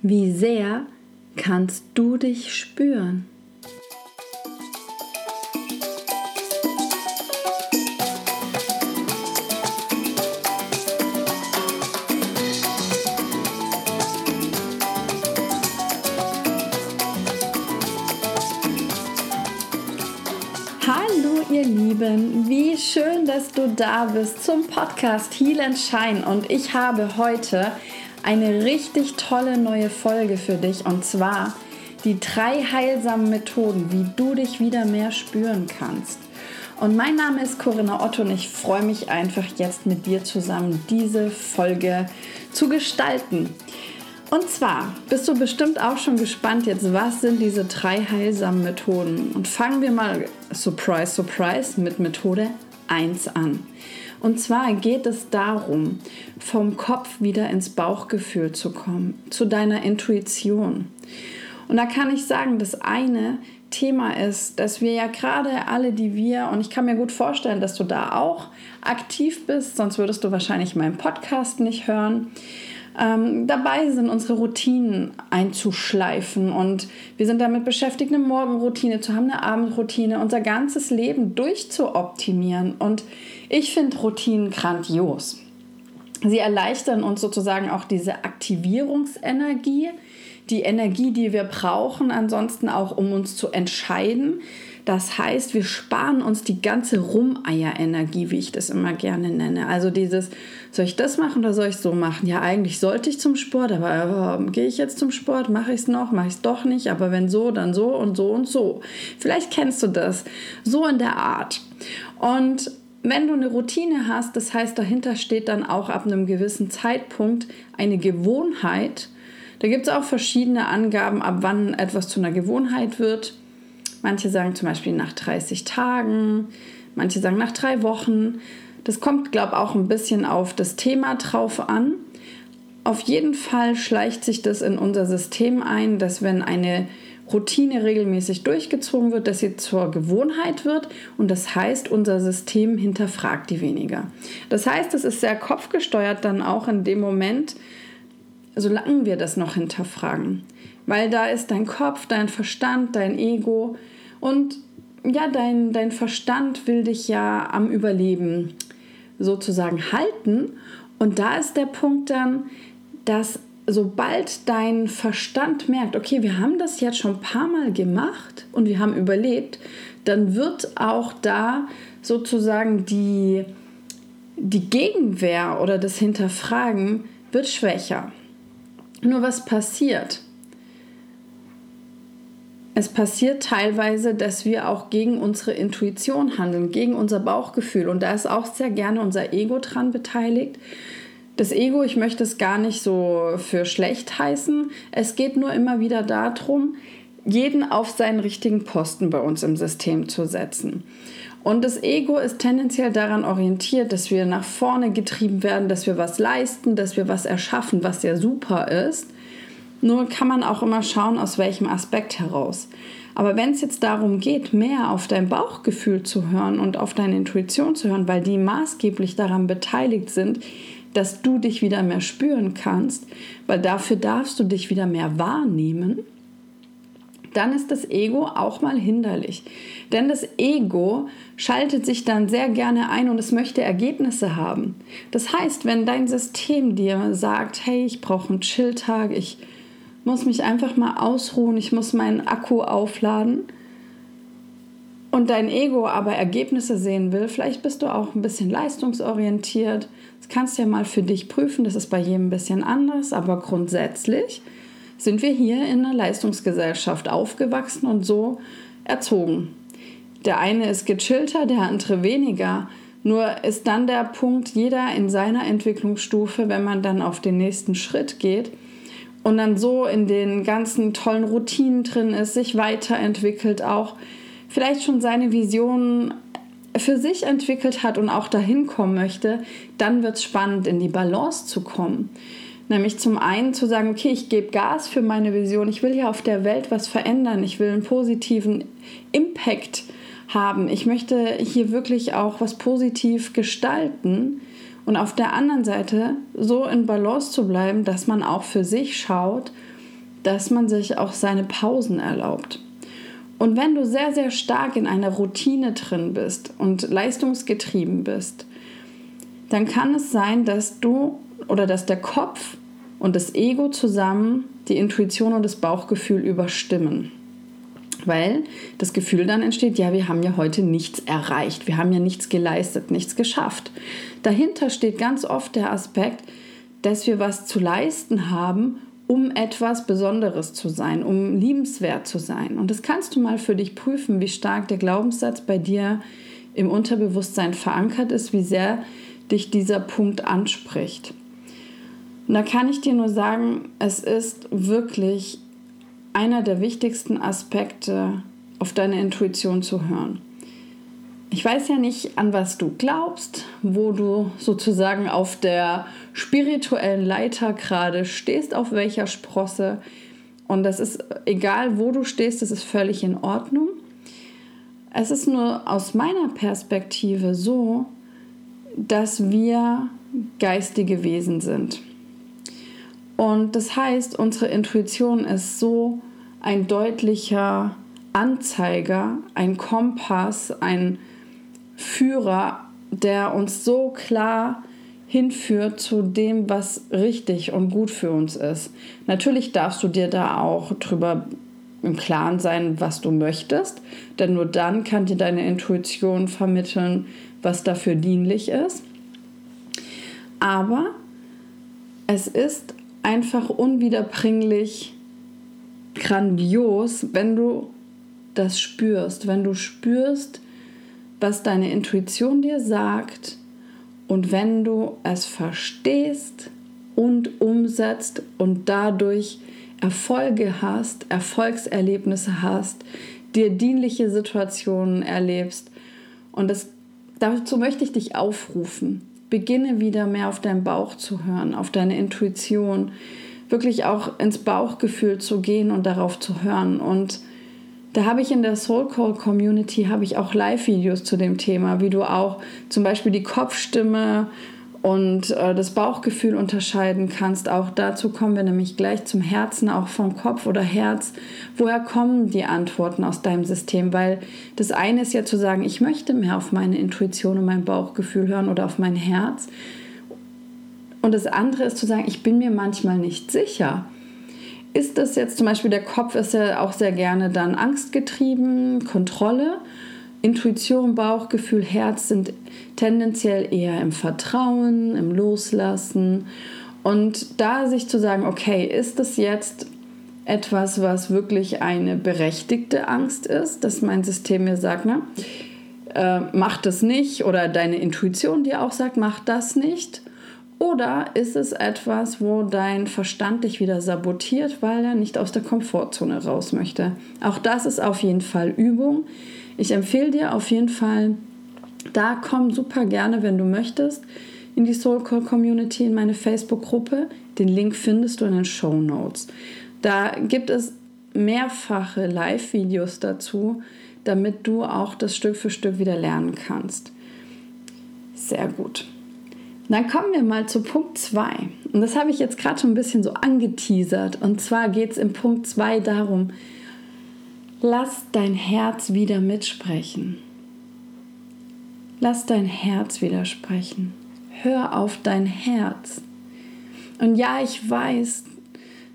Wie sehr kannst du dich spüren? Hallo ihr Lieben, wie schön, dass du da bist zum Podcast Heal and Shine und ich habe heute eine richtig tolle neue Folge für dich und zwar die drei heilsamen Methoden, wie du dich wieder mehr spüren kannst. Und mein Name ist Corinna Otto und ich freue mich einfach jetzt mit dir zusammen diese Folge zu gestalten. Und zwar bist du bestimmt auch schon gespannt jetzt, was sind diese drei heilsamen Methoden? Und fangen wir mal, surprise, surprise, mit Methode 1 an. Und zwar geht es darum, vom Kopf wieder ins Bauchgefühl zu kommen, zu deiner Intuition. Und da kann ich sagen, das eine Thema ist, dass wir ja gerade alle, die wir, und ich kann mir gut vorstellen, dass du da auch aktiv bist, sonst würdest du wahrscheinlich meinen Podcast nicht hören ähm, dabei sind, unsere Routinen einzuschleifen. Und wir sind damit beschäftigt, eine Morgenroutine zu haben, eine Abendroutine, unser ganzes Leben durchzuoptimieren. Und ich finde Routinen grandios. Sie erleichtern uns sozusagen auch diese Aktivierungsenergie, die Energie, die wir brauchen, ansonsten auch um uns zu entscheiden. Das heißt, wir sparen uns die ganze Rumeierenergie, wie ich das immer gerne nenne. Also dieses, soll ich das machen oder soll ich so machen? Ja, eigentlich sollte ich zum Sport, aber äh, gehe ich jetzt zum Sport? Mache ich es noch? Mache ich es doch nicht? Aber wenn so, dann so und so und so. Vielleicht kennst du das. So in der Art. Und wenn du eine Routine hast, das heißt, dahinter steht dann auch ab einem gewissen Zeitpunkt eine Gewohnheit. Da gibt es auch verschiedene Angaben, ab wann etwas zu einer Gewohnheit wird. Manche sagen zum Beispiel nach 30 Tagen, manche sagen nach drei Wochen. Das kommt, glaube ich, auch ein bisschen auf das Thema drauf an. Auf jeden Fall schleicht sich das in unser System ein, dass wenn eine Routine regelmäßig durchgezogen wird, dass sie zur Gewohnheit wird und das heißt, unser System hinterfragt die weniger. Das heißt, es ist sehr kopfgesteuert dann auch in dem Moment, solange wir das noch hinterfragen. Weil da ist dein Kopf, dein Verstand, dein Ego und ja, dein, dein Verstand will dich ja am Überleben sozusagen halten. Und da ist der Punkt dann, dass sobald dein Verstand merkt, okay, wir haben das jetzt schon ein paar Mal gemacht und wir haben überlebt, dann wird auch da sozusagen die, die Gegenwehr oder das Hinterfragen wird schwächer. Nur was passiert? Es passiert teilweise, dass wir auch gegen unsere Intuition handeln, gegen unser Bauchgefühl. Und da ist auch sehr gerne unser Ego dran beteiligt. Das Ego, ich möchte es gar nicht so für schlecht heißen. Es geht nur immer wieder darum, jeden auf seinen richtigen Posten bei uns im System zu setzen. Und das Ego ist tendenziell daran orientiert, dass wir nach vorne getrieben werden, dass wir was leisten, dass wir was erschaffen, was ja super ist. Nur kann man auch immer schauen, aus welchem Aspekt heraus. Aber wenn es jetzt darum geht, mehr auf dein Bauchgefühl zu hören und auf deine Intuition zu hören, weil die maßgeblich daran beteiligt sind, dass du dich wieder mehr spüren kannst, weil dafür darfst du dich wieder mehr wahrnehmen, dann ist das Ego auch mal hinderlich. Denn das Ego schaltet sich dann sehr gerne ein und es möchte Ergebnisse haben. Das heißt, wenn dein System dir sagt, hey, ich brauche einen Chilltag, ich muss mich einfach mal ausruhen, ich muss meinen Akku aufladen und dein Ego aber Ergebnisse sehen will, vielleicht bist du auch ein bisschen leistungsorientiert. Das kannst du ja mal für dich prüfen, das ist bei jedem ein bisschen anders, aber grundsätzlich sind wir hier in einer Leistungsgesellschaft aufgewachsen und so erzogen. Der eine ist gechillter, der andere weniger. Nur ist dann der Punkt, jeder in seiner Entwicklungsstufe, wenn man dann auf den nächsten Schritt geht, und dann so in den ganzen tollen Routinen drin ist, sich weiterentwickelt, auch vielleicht schon seine Visionen für sich entwickelt hat und auch dahin kommen möchte, dann wird es spannend, in die Balance zu kommen. Nämlich zum einen zu sagen, okay, ich gebe Gas für meine Vision, ich will ja auf der Welt was verändern, ich will einen positiven Impact haben, ich möchte hier wirklich auch was positiv gestalten und auf der anderen Seite so in Balance zu bleiben, dass man auch für sich schaut, dass man sich auch seine Pausen erlaubt. Und wenn du sehr, sehr stark in einer Routine drin bist und leistungsgetrieben bist, dann kann es sein, dass du oder dass der Kopf und das Ego zusammen die Intuition und das Bauchgefühl überstimmen. Weil das Gefühl dann entsteht, ja, wir haben ja heute nichts erreicht, wir haben ja nichts geleistet, nichts geschafft. Dahinter steht ganz oft der Aspekt, dass wir was zu leisten haben, um etwas Besonderes zu sein, um liebenswert zu sein. Und das kannst du mal für dich prüfen, wie stark der Glaubenssatz bei dir im Unterbewusstsein verankert ist, wie sehr dich dieser Punkt anspricht. Und da kann ich dir nur sagen, es ist wirklich einer der wichtigsten Aspekte, auf deine Intuition zu hören. Ich weiß ja nicht, an was du glaubst, wo du sozusagen auf der spirituellen Leiter gerade stehst, auf welcher Sprosse. Und das ist egal, wo du stehst, das ist völlig in Ordnung. Es ist nur aus meiner Perspektive so, dass wir geistige Wesen sind. Und das heißt, unsere Intuition ist so ein deutlicher Anzeiger, ein Kompass, ein Führer, der uns so klar hinführt zu dem, was richtig und gut für uns ist. Natürlich darfst du dir da auch drüber im Klaren sein, was du möchtest, denn nur dann kann dir deine Intuition vermitteln, was dafür dienlich ist. Aber es ist einfach unwiederbringlich grandios, wenn du das spürst, wenn du spürst, was deine Intuition dir sagt und wenn du es verstehst und umsetzt und dadurch Erfolge hast, Erfolgserlebnisse hast, dir dienliche Situationen erlebst. Und das, dazu möchte ich dich aufrufen. Beginne wieder mehr auf deinen Bauch zu hören, auf deine Intuition, wirklich auch ins Bauchgefühl zu gehen und darauf zu hören. Und da habe ich in der Soul Call Community habe ich auch Live-Videos zu dem Thema, wie du auch zum Beispiel die Kopfstimme und äh, das Bauchgefühl unterscheiden kannst. Auch dazu kommen wir nämlich gleich zum Herzen, auch vom Kopf oder Herz. Woher kommen die Antworten aus deinem System? Weil das eine ist ja zu sagen, ich möchte mehr auf meine Intuition und mein Bauchgefühl hören oder auf mein Herz. Und das andere ist zu sagen, ich bin mir manchmal nicht sicher ist das jetzt zum Beispiel, der Kopf ist ja auch sehr gerne dann angstgetrieben, Kontrolle. Intuition, Bauchgefühl, Herz sind tendenziell eher im Vertrauen, im Loslassen. Und da sich zu sagen, okay, ist das jetzt etwas, was wirklich eine berechtigte Angst ist, dass mein System mir sagt, ne, äh, mach das nicht oder deine Intuition dir auch sagt, mach das nicht. Oder ist es etwas, wo dein Verstand dich wieder sabotiert, weil er nicht aus der Komfortzone raus möchte? Auch das ist auf jeden Fall Übung. Ich empfehle dir auf jeden Fall, da komm super gerne, wenn du möchtest, in die Soul Call Community, in meine Facebook-Gruppe. Den Link findest du in den Show Notes. Da gibt es mehrfache Live-Videos dazu, damit du auch das Stück für Stück wieder lernen kannst. Sehr gut. Dann kommen wir mal zu Punkt 2. Und das habe ich jetzt gerade schon ein bisschen so angeteasert. Und zwar geht es im Punkt 2 darum, lass dein Herz wieder mitsprechen. Lass dein Herz wieder sprechen. Hör auf dein Herz. Und ja, ich weiß,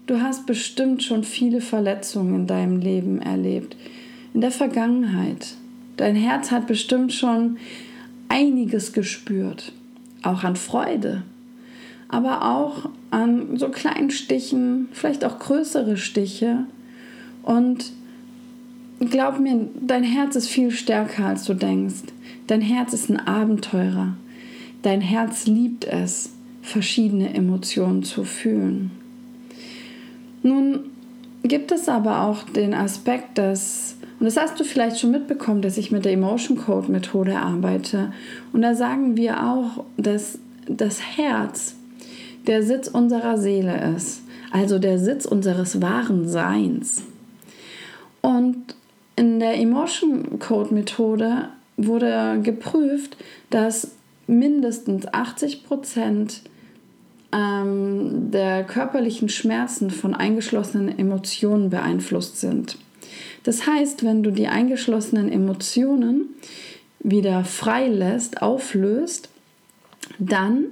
du hast bestimmt schon viele Verletzungen in deinem Leben erlebt. In der Vergangenheit. Dein Herz hat bestimmt schon einiges gespürt auch an Freude, aber auch an so kleinen Stichen, vielleicht auch größere Stiche. Und glaub mir, dein Herz ist viel stärker, als du denkst. Dein Herz ist ein Abenteurer. Dein Herz liebt es, verschiedene Emotionen zu fühlen. Nun gibt es aber auch den Aspekt, dass und das hast du vielleicht schon mitbekommen, dass ich mit der Emotion Code Methode arbeite. Und da sagen wir auch, dass das Herz der Sitz unserer Seele ist, also der Sitz unseres wahren Seins. Und in der Emotion Code Methode wurde geprüft, dass mindestens 80 Prozent ähm, der körperlichen Schmerzen von eingeschlossenen Emotionen beeinflusst sind. Das heißt, wenn du die eingeschlossenen Emotionen wieder freilässt, auflöst, dann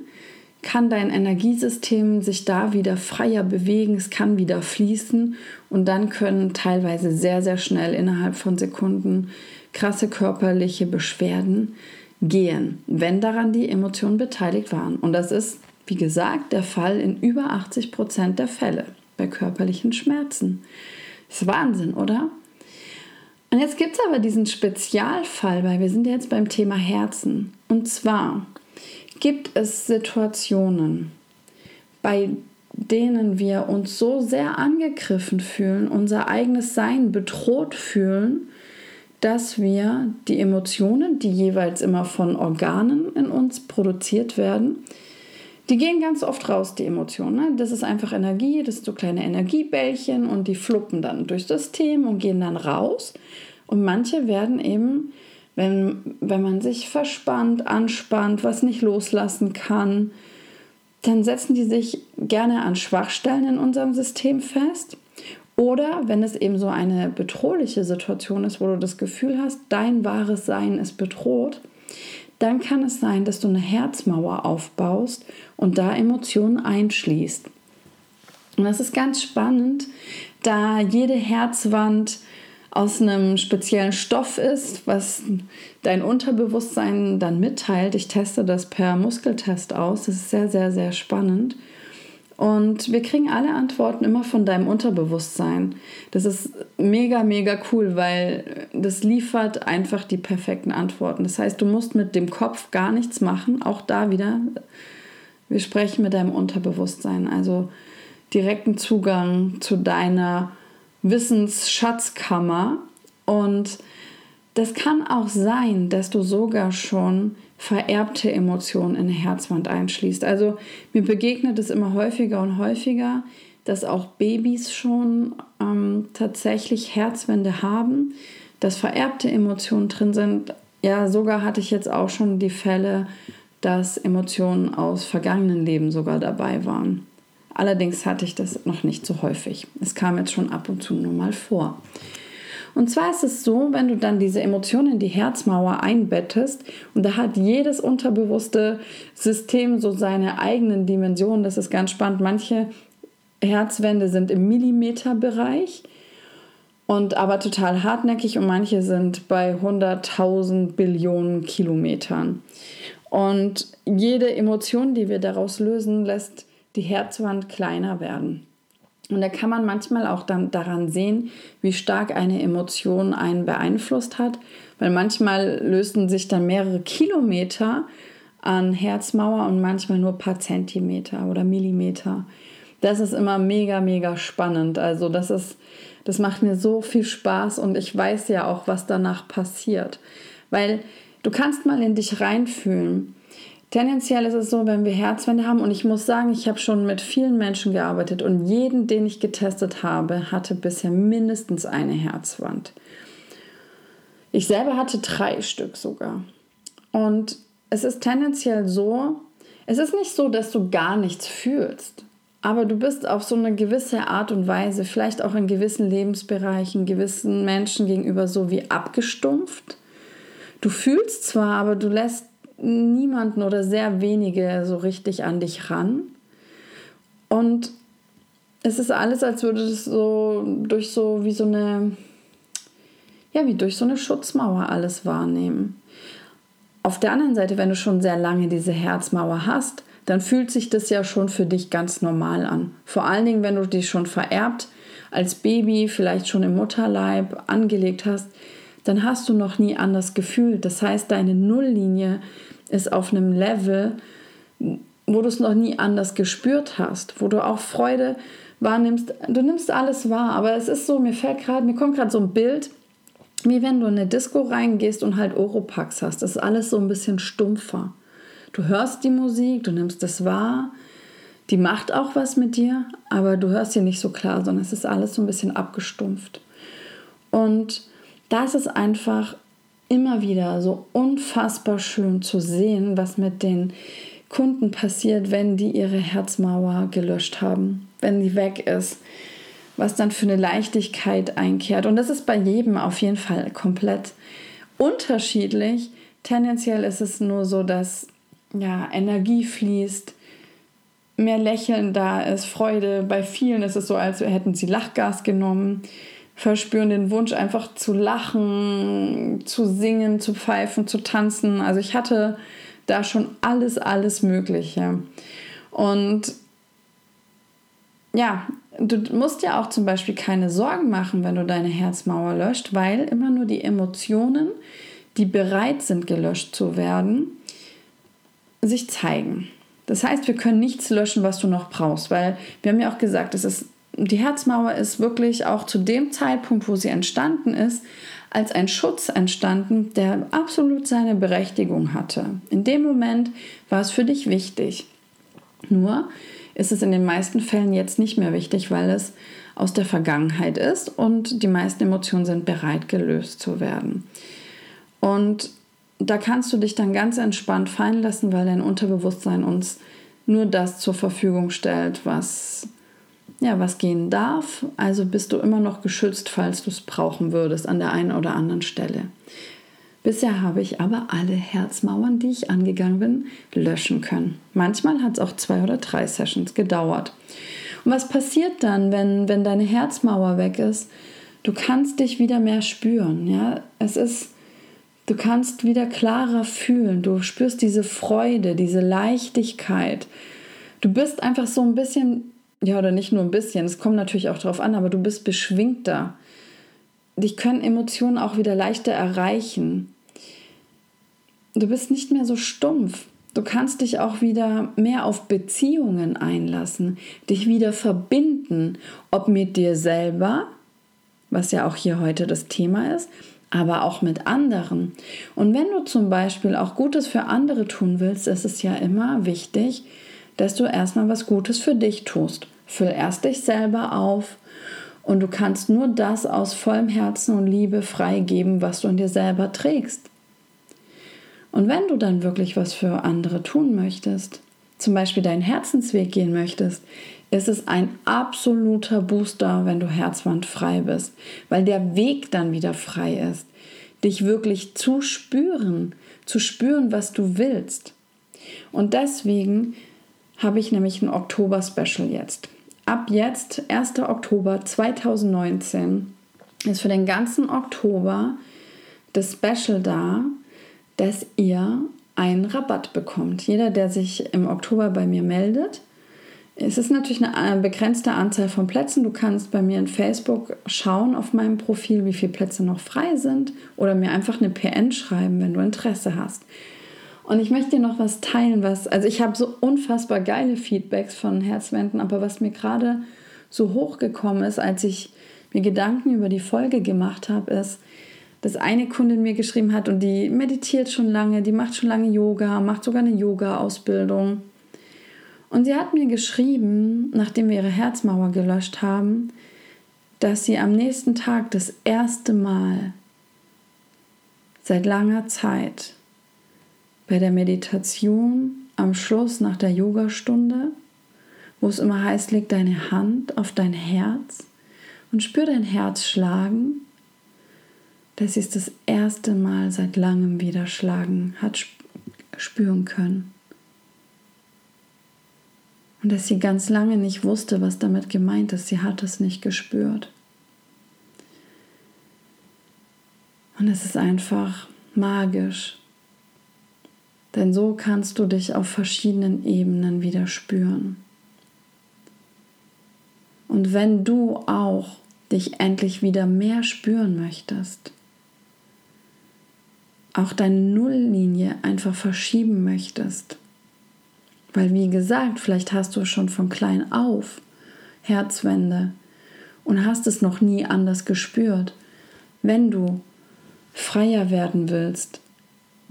kann dein Energiesystem sich da wieder freier bewegen, es kann wieder fließen und dann können teilweise sehr, sehr schnell innerhalb von Sekunden krasse körperliche Beschwerden gehen, wenn daran die Emotionen beteiligt waren. Und das ist, wie gesagt, der Fall in über 80 Prozent der Fälle bei körperlichen Schmerzen. Das ist Wahnsinn, oder? Und jetzt gibt es aber diesen Spezialfall, weil wir sind jetzt beim Thema Herzen. Und zwar gibt es Situationen, bei denen wir uns so sehr angegriffen fühlen, unser eigenes Sein bedroht fühlen, dass wir die Emotionen, die jeweils immer von Organen in uns produziert werden, die gehen ganz oft raus, die Emotionen. Ne? Das ist einfach Energie, das sind so kleine Energiebällchen und die fluppen dann durchs System und gehen dann raus. Und manche werden eben, wenn, wenn man sich verspannt, anspannt, was nicht loslassen kann, dann setzen die sich gerne an Schwachstellen in unserem System fest. Oder wenn es eben so eine bedrohliche Situation ist, wo du das Gefühl hast, dein wahres Sein ist bedroht, dann kann es sein, dass du eine Herzmauer aufbaust und da Emotionen einschließt. Und das ist ganz spannend, da jede Herzwand aus einem speziellen Stoff ist, was dein Unterbewusstsein dann mitteilt. Ich teste das per Muskeltest aus. Das ist sehr, sehr, sehr spannend. Und wir kriegen alle Antworten immer von deinem Unterbewusstsein. Das ist mega, mega cool, weil das liefert einfach die perfekten Antworten. Das heißt, du musst mit dem Kopf gar nichts machen. Auch da wieder, wir sprechen mit deinem Unterbewusstsein. Also direkten Zugang zu deiner Wissensschatzkammer. Und das kann auch sein, dass du sogar schon vererbte Emotionen in Herzwand einschließt. Also mir begegnet es immer häufiger und häufiger, dass auch Babys schon ähm, tatsächlich Herzwände haben, dass vererbte Emotionen drin sind. Ja, sogar hatte ich jetzt auch schon die Fälle, dass Emotionen aus vergangenen Leben sogar dabei waren. Allerdings hatte ich das noch nicht so häufig. Es kam jetzt schon ab und zu nur mal vor. Und zwar ist es so, wenn du dann diese Emotionen in die Herzmauer einbettest, und da hat jedes unterbewusste System so seine eigenen Dimensionen, das ist ganz spannend. Manche Herzwände sind im Millimeterbereich und aber total hartnäckig und manche sind bei 100.000 Billionen Kilometern. Und jede Emotion, die wir daraus lösen, lässt die Herzwand kleiner werden. Und da kann man manchmal auch dann daran sehen, wie stark eine Emotion einen beeinflusst hat, weil manchmal lösten sich dann mehrere Kilometer an Herzmauer und manchmal nur ein paar Zentimeter oder Millimeter. Das ist immer mega, mega spannend. Also das ist, das macht mir so viel Spaß und ich weiß ja auch, was danach passiert. Weil du kannst mal in dich reinfühlen. Tendenziell ist es so, wenn wir Herzwände haben, und ich muss sagen, ich habe schon mit vielen Menschen gearbeitet und jeden, den ich getestet habe, hatte bisher mindestens eine Herzwand. Ich selber hatte drei Stück sogar. Und es ist tendenziell so, es ist nicht so, dass du gar nichts fühlst, aber du bist auf so eine gewisse Art und Weise, vielleicht auch in gewissen Lebensbereichen, gewissen Menschen gegenüber so wie abgestumpft. Du fühlst zwar, aber du lässt niemanden oder sehr wenige so richtig an dich ran. Und es ist alles, als würde es so durch so wie so eine, ja, wie durch so eine Schutzmauer alles wahrnehmen. Auf der anderen Seite, wenn du schon sehr lange diese Herzmauer hast, dann fühlt sich das ja schon für dich ganz normal an. Vor allen Dingen, wenn du die schon vererbt als Baby, vielleicht schon im Mutterleib angelegt hast, dann hast du noch nie anders gefühlt. Das heißt, deine Nulllinie ist auf einem Level, wo du es noch nie anders gespürt hast, wo du auch Freude wahrnimmst. Du nimmst alles wahr, aber es ist so, mir fällt gerade, mir kommt gerade so ein Bild, wie wenn du in eine Disco reingehst und halt Oropax hast. Das ist alles so ein bisschen stumpfer. Du hörst die Musik, du nimmst es wahr, die macht auch was mit dir, aber du hörst sie nicht so klar, sondern es ist alles so ein bisschen abgestumpft. Und da ist einfach immer wieder so unfassbar schön zu sehen, was mit den Kunden passiert, wenn die ihre Herzmauer gelöscht haben, wenn die weg ist, was dann für eine Leichtigkeit einkehrt. Und das ist bei jedem auf jeden Fall komplett unterschiedlich. Tendenziell ist es nur so, dass ja, Energie fließt, mehr Lächeln da ist, Freude. Bei vielen ist es so, als hätten sie Lachgas genommen, verspüren den Wunsch einfach zu lachen, zu singen, zu pfeifen, zu tanzen. Also ich hatte da schon alles, alles Mögliche. Und ja, du musst ja auch zum Beispiel keine Sorgen machen, wenn du deine Herzmauer löscht, weil immer nur die Emotionen, die bereit sind, gelöscht zu werden, sich zeigen. Das heißt, wir können nichts löschen, was du noch brauchst, weil wir haben ja auch gesagt, es ist, die Herzmauer ist wirklich auch zu dem Zeitpunkt, wo sie entstanden ist, als ein Schutz entstanden, der absolut seine Berechtigung hatte. In dem Moment war es für dich wichtig. Nur ist es in den meisten Fällen jetzt nicht mehr wichtig, weil es aus der Vergangenheit ist und die meisten Emotionen sind bereit gelöst zu werden. Und da kannst du dich dann ganz entspannt fallen lassen, weil dein Unterbewusstsein uns nur das zur Verfügung stellt, was ja, was gehen darf. Also bist du immer noch geschützt, falls du es brauchen würdest an der einen oder anderen Stelle. Bisher habe ich aber alle Herzmauern, die ich angegangen bin, löschen können. Manchmal hat es auch zwei oder drei Sessions gedauert. Und was passiert dann, wenn, wenn deine Herzmauer weg ist? Du kannst dich wieder mehr spüren. Ja? Es ist Du kannst wieder klarer fühlen. Du spürst diese Freude, diese Leichtigkeit. Du bist einfach so ein bisschen, ja, oder nicht nur ein bisschen, es kommt natürlich auch darauf an, aber du bist beschwingter. Dich können Emotionen auch wieder leichter erreichen. Du bist nicht mehr so stumpf. Du kannst dich auch wieder mehr auf Beziehungen einlassen, dich wieder verbinden, ob mit dir selber, was ja auch hier heute das Thema ist, aber auch mit anderen. Und wenn du zum Beispiel auch Gutes für andere tun willst, ist es ja immer wichtig, dass du erstmal was Gutes für dich tust. Füll erst dich selber auf und du kannst nur das aus vollem Herzen und Liebe freigeben, was du in dir selber trägst. Und wenn du dann wirklich was für andere tun möchtest, zum Beispiel deinen Herzensweg gehen möchtest, ist es ein absoluter Booster, wenn du herzwandfrei bist, weil der Weg dann wieder frei ist. Dich wirklich zu spüren, zu spüren, was du willst. Und deswegen habe ich nämlich ein Oktober-Special jetzt. Ab jetzt, 1. Oktober 2019, ist für den ganzen Oktober das Special da, dass ihr einen Rabatt bekommt. Jeder, der sich im Oktober bei mir meldet, es ist natürlich eine äh, begrenzte Anzahl von Plätzen. Du kannst bei mir in Facebook schauen auf meinem Profil, wie viele Plätze noch frei sind oder mir einfach eine PN schreiben, wenn du Interesse hast. Und ich möchte dir noch was teilen, was, also ich habe so unfassbar geile Feedbacks von Herzwänden, aber was mir gerade so hochgekommen ist, als ich mir Gedanken über die Folge gemacht habe, ist, dass eine Kundin mir geschrieben hat und die meditiert schon lange, die macht schon lange Yoga, macht sogar eine Yoga-Ausbildung. Und sie hat mir geschrieben, nachdem wir ihre Herzmauer gelöscht haben, dass sie am nächsten Tag das erste Mal seit langer Zeit bei der Meditation am Schluss nach der Yogastunde, wo es immer heißt, leg deine Hand auf dein Herz und spür dein Herz schlagen, dass sie es das erste Mal seit langem wieder schlagen hat spüren können und dass sie ganz lange nicht wusste, was damit gemeint ist. Sie hat es nicht gespürt. Und es ist einfach magisch. Denn so kannst du dich auf verschiedenen Ebenen wieder spüren. Und wenn du auch dich endlich wieder mehr spüren möchtest, auch deine Nulllinie einfach verschieben möchtest, weil wie gesagt, vielleicht hast du schon von klein auf Herzwände und hast es noch nie anders gespürt. Wenn du freier werden willst,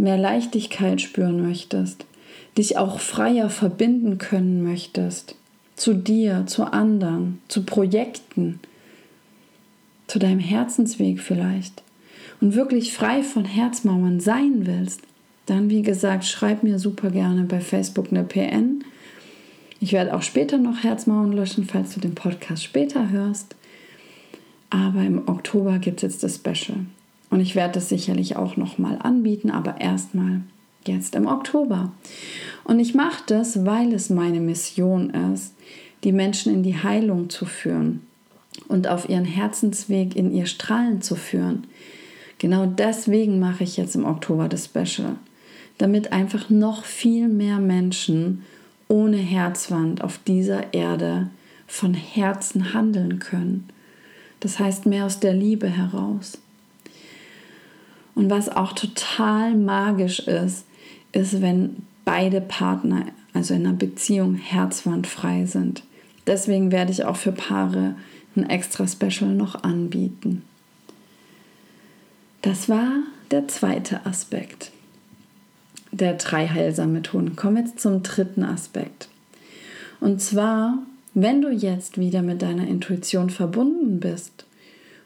mehr Leichtigkeit spüren möchtest, dich auch freier verbinden können möchtest, zu dir, zu anderen, zu Projekten, zu deinem Herzensweg vielleicht und wirklich frei von Herzmauern sein willst, dann wie gesagt, schreib mir super gerne bei Facebook eine PN. Ich werde auch später noch Herzmauern löschen, falls du den Podcast später hörst. Aber im Oktober gibt es jetzt das Special. Und ich werde das sicherlich auch nochmal anbieten, aber erstmal jetzt im Oktober. Und ich mache das, weil es meine Mission ist, die Menschen in die Heilung zu führen und auf ihren Herzensweg in ihr Strahlen zu führen. Genau deswegen mache ich jetzt im Oktober das Special, damit einfach noch viel mehr Menschen ohne Herzwand auf dieser Erde von Herzen handeln können. Das heißt mehr aus der Liebe heraus. Und was auch total magisch ist, ist, wenn beide Partner, also in einer Beziehung, herzwandfrei sind. Deswegen werde ich auch für Paare ein extra Special noch anbieten. Das war der zweite Aspekt der drei heilsamen Methoden. Kommen wir jetzt zum dritten Aspekt. Und zwar, wenn du jetzt wieder mit deiner Intuition verbunden bist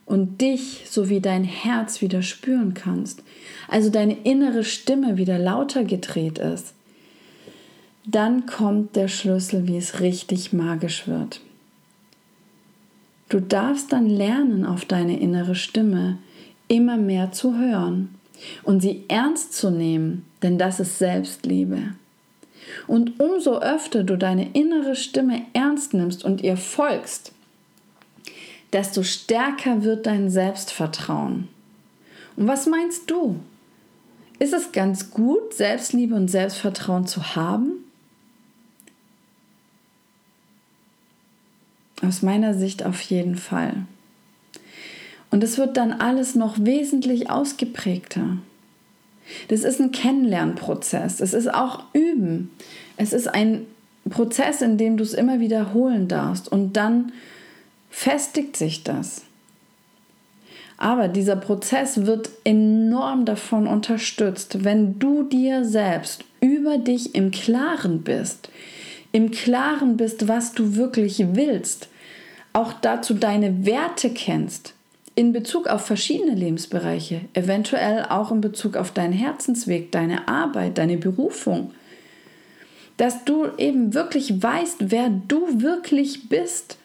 und dich sowie dein Herz wieder spüren kannst, also deine innere Stimme wieder lauter gedreht ist, dann kommt der Schlüssel, wie es richtig magisch wird. Du darfst dann lernen, auf deine innere Stimme immer mehr zu hören und sie ernst zu nehmen, denn das ist Selbstliebe. Und umso öfter du deine innere Stimme ernst nimmst und ihr folgst, desto stärker wird dein Selbstvertrauen. Und was meinst du? Ist es ganz gut, Selbstliebe und Selbstvertrauen zu haben? Aus meiner Sicht auf jeden Fall. Und es wird dann alles noch wesentlich ausgeprägter. Das ist ein Kennenlernprozess. Es ist auch Üben. Es ist ein Prozess, in dem du es immer wiederholen darfst. Und dann festigt sich das. Aber dieser Prozess wird enorm davon unterstützt, wenn du dir selbst über dich im Klaren bist, im Klaren bist, was du wirklich willst, auch dazu deine Werte kennst, in Bezug auf verschiedene Lebensbereiche, eventuell auch in Bezug auf deinen Herzensweg, deine Arbeit, deine Berufung, dass du eben wirklich weißt, wer du wirklich bist.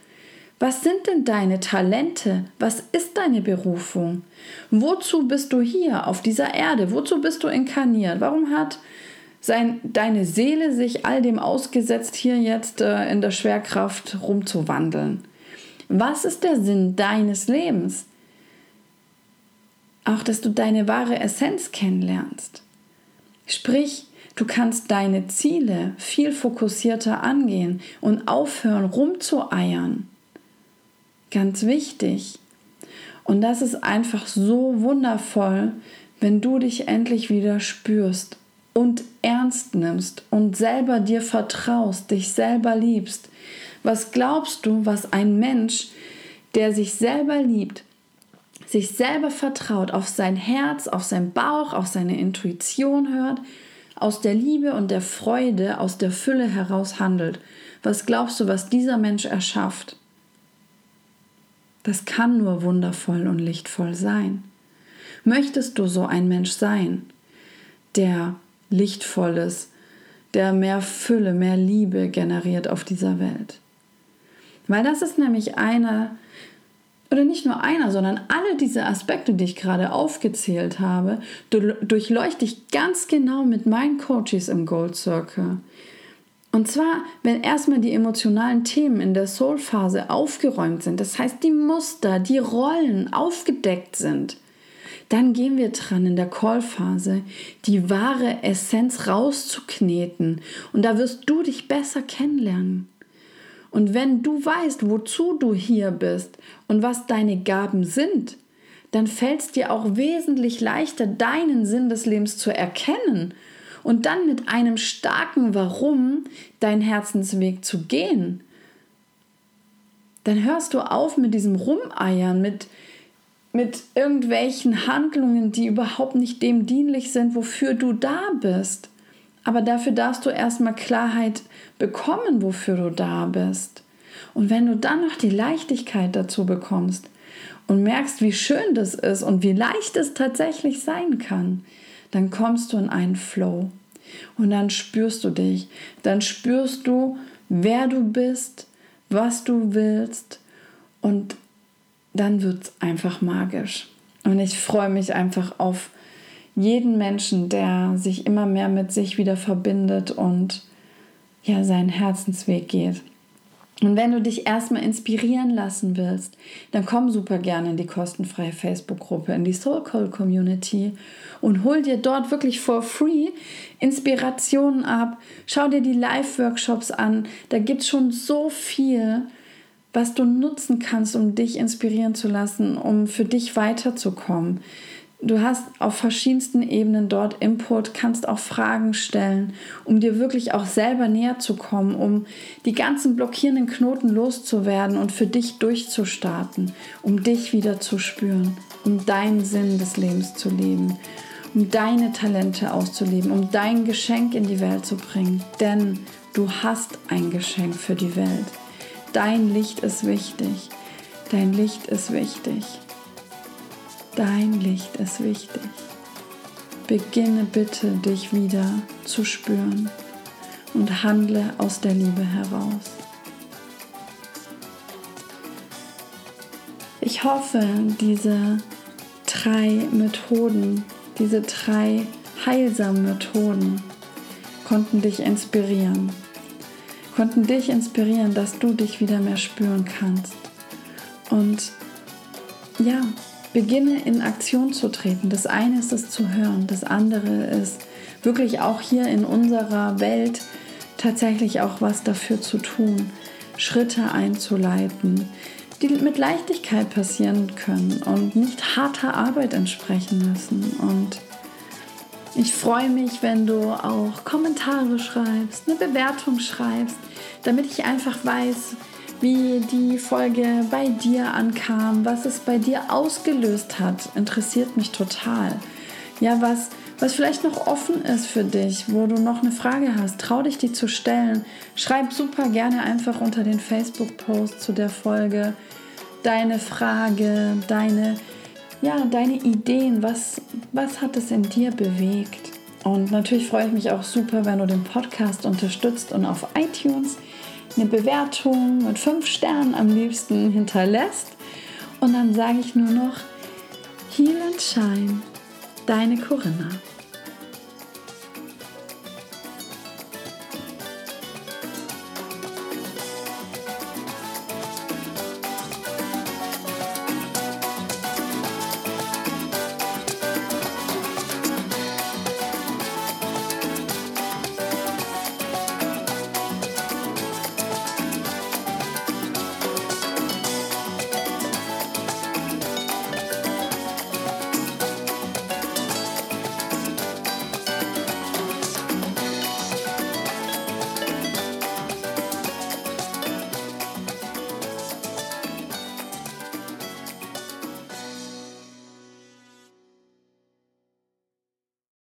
Was sind denn deine Talente? Was ist deine Berufung? Wozu bist du hier auf dieser Erde? Wozu bist du inkarniert? Warum hat sein, deine Seele sich all dem ausgesetzt, hier jetzt äh, in der Schwerkraft rumzuwandeln? Was ist der Sinn deines Lebens? Auch, dass du deine wahre Essenz kennenlernst. Sprich, du kannst deine Ziele viel fokussierter angehen und aufhören rumzueiern. Ganz wichtig. Und das ist einfach so wundervoll, wenn du dich endlich wieder spürst und ernst nimmst und selber dir vertraust, dich selber liebst. Was glaubst du, was ein Mensch, der sich selber liebt, sich selber vertraut, auf sein Herz, auf seinen Bauch, auf seine Intuition hört, aus der Liebe und der Freude, aus der Fülle heraus handelt. Was glaubst du, was dieser Mensch erschafft? Das kann nur wundervoll und lichtvoll sein. Möchtest du so ein Mensch sein, der lichtvoll ist, der mehr Fülle, mehr Liebe generiert auf dieser Welt? Weil das ist nämlich einer oder nicht nur einer, sondern alle diese Aspekte, die ich gerade aufgezählt habe, durchleuchte ich ganz genau mit meinen Coaches im Gold Circle. Und zwar, wenn erstmal die emotionalen Themen in der Soul-Phase aufgeräumt sind, das heißt die Muster, die Rollen aufgedeckt sind, dann gehen wir dran in der Call-Phase, die wahre Essenz rauszukneten. Und da wirst du dich besser kennenlernen. Und wenn du weißt, wozu du hier bist und was deine Gaben sind, dann fällt es dir auch wesentlich leichter, deinen Sinn des Lebens zu erkennen und dann mit einem starken Warum deinen Herzensweg zu gehen. Dann hörst du auf mit diesem Rumeiern, mit, mit irgendwelchen Handlungen, die überhaupt nicht dem dienlich sind, wofür du da bist. Aber dafür darfst du erstmal Klarheit bekommen, wofür du da bist. Und wenn du dann noch die Leichtigkeit dazu bekommst und merkst, wie schön das ist und wie leicht es tatsächlich sein kann, dann kommst du in einen Flow. Und dann spürst du dich. Dann spürst du, wer du bist, was du willst. Und dann wird es einfach magisch. Und ich freue mich einfach auf jeden Menschen, der sich immer mehr mit sich wieder verbindet und ja seinen Herzensweg geht. Und wenn du dich erstmal inspirieren lassen willst, dann komm super gerne in die kostenfreie Facebook-Gruppe, in die Soul Call Community und hol dir dort wirklich for free Inspirationen ab. Schau dir die Live-Workshops an. Da gibt es schon so viel, was du nutzen kannst, um dich inspirieren zu lassen, um für dich weiterzukommen. Du hast auf verschiedensten Ebenen dort Input, kannst auch Fragen stellen, um dir wirklich auch selber näher zu kommen, um die ganzen blockierenden Knoten loszuwerden und für dich durchzustarten, um dich wieder zu spüren, um deinen Sinn des Lebens zu leben, um deine Talente auszuleben, um dein Geschenk in die Welt zu bringen. Denn du hast ein Geschenk für die Welt. Dein Licht ist wichtig. Dein Licht ist wichtig. Dein Licht ist wichtig. Beginne bitte dich wieder zu spüren und handle aus der Liebe heraus. Ich hoffe, diese drei Methoden, diese drei heilsamen Methoden konnten dich inspirieren. Konnten dich inspirieren, dass du dich wieder mehr spüren kannst. Und ja, beginne in Aktion zu treten. Das eine ist es zu hören, das andere ist wirklich auch hier in unserer Welt tatsächlich auch was dafür zu tun, Schritte einzuleiten, die mit Leichtigkeit passieren können und nicht harter Arbeit entsprechen müssen. Und ich freue mich, wenn du auch Kommentare schreibst, eine Bewertung schreibst, damit ich einfach weiß, wie die Folge bei dir ankam, was es bei dir ausgelöst hat, interessiert mich total. Ja, was, was vielleicht noch offen ist für dich, wo du noch eine Frage hast, trau dich die zu stellen. Schreib super gerne einfach unter den Facebook-Post zu der Folge deine Frage, deine, ja, deine Ideen, was, was hat es in dir bewegt. Und natürlich freue ich mich auch super, wenn du den Podcast unterstützt und auf iTunes eine Bewertung mit fünf Sternen am liebsten hinterlässt. Und dann sage ich nur noch, Heal and Shine, deine Corinna.